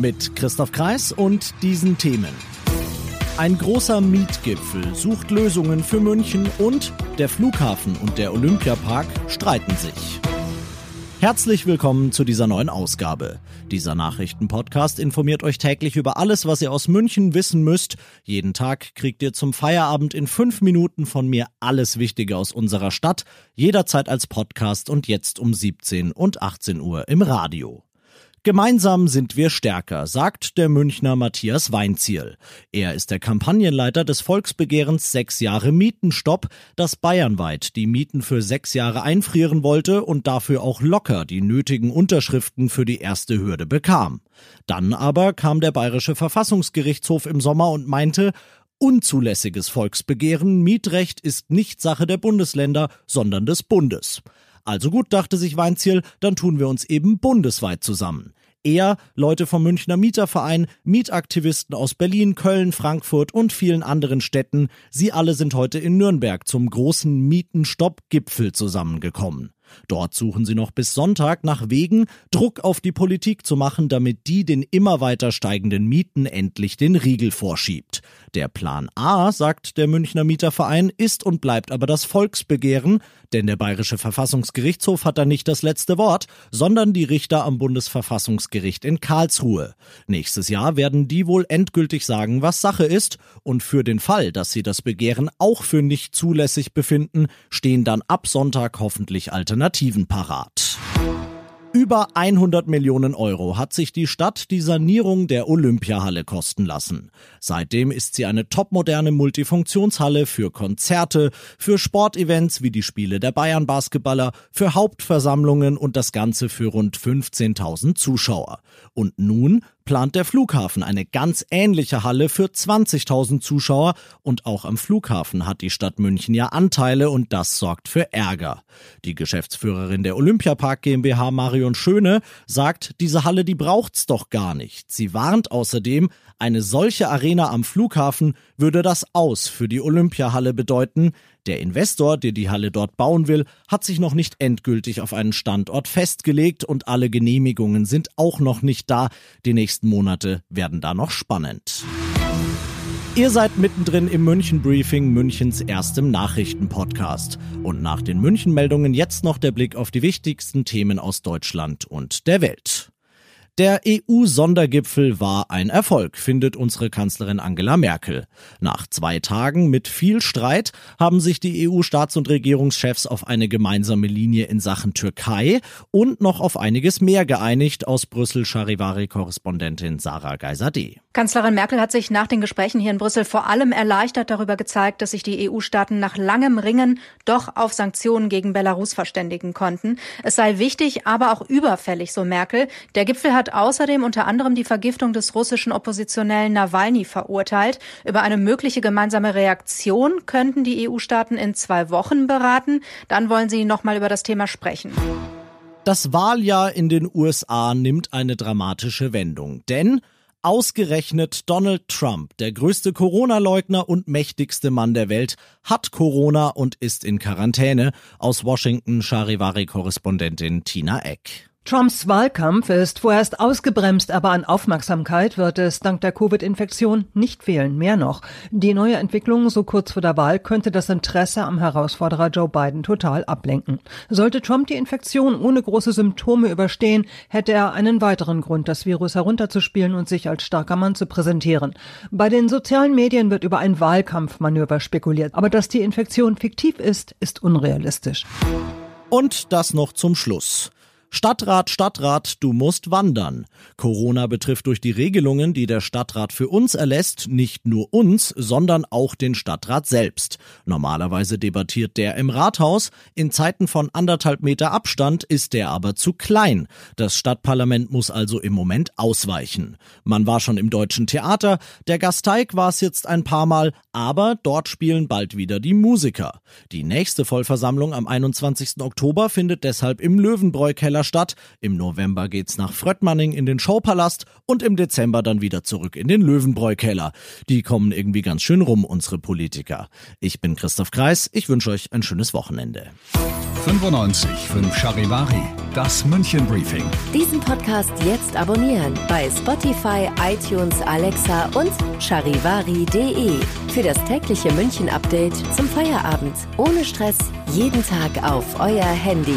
Mit Christoph Kreis und diesen Themen. Ein großer Mietgipfel sucht Lösungen für München und der Flughafen und der Olympiapark streiten sich. Herzlich willkommen zu dieser neuen Ausgabe. Dieser Nachrichtenpodcast informiert euch täglich über alles, was ihr aus München wissen müsst. Jeden Tag kriegt ihr zum Feierabend in fünf Minuten von mir alles Wichtige aus unserer Stadt, jederzeit als Podcast und jetzt um 17 und 18 Uhr im Radio. Gemeinsam sind wir stärker, sagt der Münchner Matthias Weinziel. Er ist der Kampagnenleiter des Volksbegehrens Sechs Jahre Mietenstopp, das bayernweit die Mieten für sechs Jahre einfrieren wollte und dafür auch locker die nötigen Unterschriften für die erste Hürde bekam. Dann aber kam der Bayerische Verfassungsgerichtshof im Sommer und meinte, Unzulässiges Volksbegehren, Mietrecht ist nicht Sache der Bundesländer, sondern des Bundes. Also gut, dachte sich Weinziel, dann tun wir uns eben bundesweit zusammen. Er, Leute vom Münchner Mieterverein, Mietaktivisten aus Berlin, Köln, Frankfurt und vielen anderen Städten, sie alle sind heute in Nürnberg zum großen Mietenstopp-Gipfel zusammengekommen. Dort suchen sie noch bis Sonntag nach Wegen, Druck auf die Politik zu machen, damit die den immer weiter steigenden Mieten endlich den Riegel vorschiebt. Der Plan A, sagt der Münchner Mieterverein, ist und bleibt aber das Volksbegehren, denn der Bayerische Verfassungsgerichtshof hat da nicht das letzte Wort, sondern die Richter am Bundesverfassungsgericht in Karlsruhe. Nächstes Jahr werden die wohl endgültig sagen, was Sache ist, und für den Fall, dass sie das Begehren auch für nicht zulässig befinden, stehen dann ab Sonntag hoffentlich Alternativen parat. Über 100 Millionen Euro hat sich die Stadt die Sanierung der Olympiahalle kosten lassen. Seitdem ist sie eine topmoderne Multifunktionshalle für Konzerte, für Sportevents wie die Spiele der Bayern Basketballer, für Hauptversammlungen und das Ganze für rund 15.000 Zuschauer. Und nun plant der Flughafen eine ganz ähnliche Halle für 20.000 Zuschauer und auch am Flughafen hat die Stadt München ja Anteile und das sorgt für Ärger. Die Geschäftsführerin der Olympiapark GmbH Marion Schöne sagt, diese Halle, die braucht's doch gar nicht. Sie warnt außerdem, eine solche Arena am Flughafen würde das Aus für die Olympiahalle bedeuten. Der Investor, der die Halle dort bauen will, hat sich noch nicht endgültig auf einen Standort festgelegt und alle Genehmigungen sind auch noch nicht da. Die nächsten Monate werden da noch spannend. Ihr seid mittendrin im München Briefing, Münchens erstem Nachrichtenpodcast. Und nach den München Meldungen jetzt noch der Blick auf die wichtigsten Themen aus Deutschland und der Welt. Der EU-Sondergipfel war ein Erfolg, findet unsere Kanzlerin Angela Merkel. Nach zwei Tagen mit viel Streit haben sich die EU-Staats- und Regierungschefs auf eine gemeinsame Linie in Sachen Türkei und noch auf einiges mehr geeinigt, aus Brüssel Charivari-Korrespondentin Sarah Geiser-D. Kanzlerin Merkel hat sich nach den Gesprächen hier in Brüssel vor allem erleichtert darüber gezeigt, dass sich die EU-Staaten nach langem Ringen doch auf Sanktionen gegen Belarus verständigen konnten. Es sei wichtig, aber auch überfällig, so Merkel. Der Gipfel hat außerdem unter anderem die Vergiftung des russischen Oppositionellen Nawalny verurteilt. Über eine mögliche gemeinsame Reaktion könnten die EU-Staaten in zwei Wochen beraten. Dann wollen sie nochmal über das Thema sprechen. Das Wahljahr in den USA nimmt eine dramatische Wendung, denn Ausgerechnet Donald Trump, der größte Corona-Leugner und mächtigste Mann der Welt, hat Corona und ist in Quarantäne. Aus Washington Charivari-Korrespondentin Tina Eck. Trumps Wahlkampf ist vorerst ausgebremst, aber an Aufmerksamkeit wird es dank der Covid-Infektion nicht fehlen. Mehr noch. Die neue Entwicklung so kurz vor der Wahl könnte das Interesse am Herausforderer Joe Biden total ablenken. Sollte Trump die Infektion ohne große Symptome überstehen, hätte er einen weiteren Grund, das Virus herunterzuspielen und sich als starker Mann zu präsentieren. Bei den sozialen Medien wird über ein Wahlkampfmanöver spekuliert. Aber dass die Infektion fiktiv ist, ist unrealistisch. Und das noch zum Schluss. Stadtrat, Stadtrat, du musst wandern. Corona betrifft durch die Regelungen, die der Stadtrat für uns erlässt, nicht nur uns, sondern auch den Stadtrat selbst. Normalerweise debattiert der im Rathaus. In Zeiten von anderthalb Meter Abstand ist der aber zu klein. Das Stadtparlament muss also im Moment ausweichen. Man war schon im Deutschen Theater, der Gasteig war es jetzt ein paar Mal, aber dort spielen bald wieder die Musiker. Die nächste Vollversammlung am 21. Oktober findet deshalb im Löwenbräu-Keller Stadt. Im November geht's nach Fröttmanning in den Showpalast und im Dezember dann wieder zurück in den Löwenbräu-Keller. Die kommen irgendwie ganz schön rum, unsere Politiker. Ich bin Christoph Kreis. Ich wünsche euch ein schönes Wochenende. 95 5 Charivari, das München Briefing. Diesen Podcast jetzt abonnieren bei Spotify, iTunes, Alexa und charivari.de für das tägliche München Update zum Feierabend. Ohne Stress, jeden Tag auf euer Handy.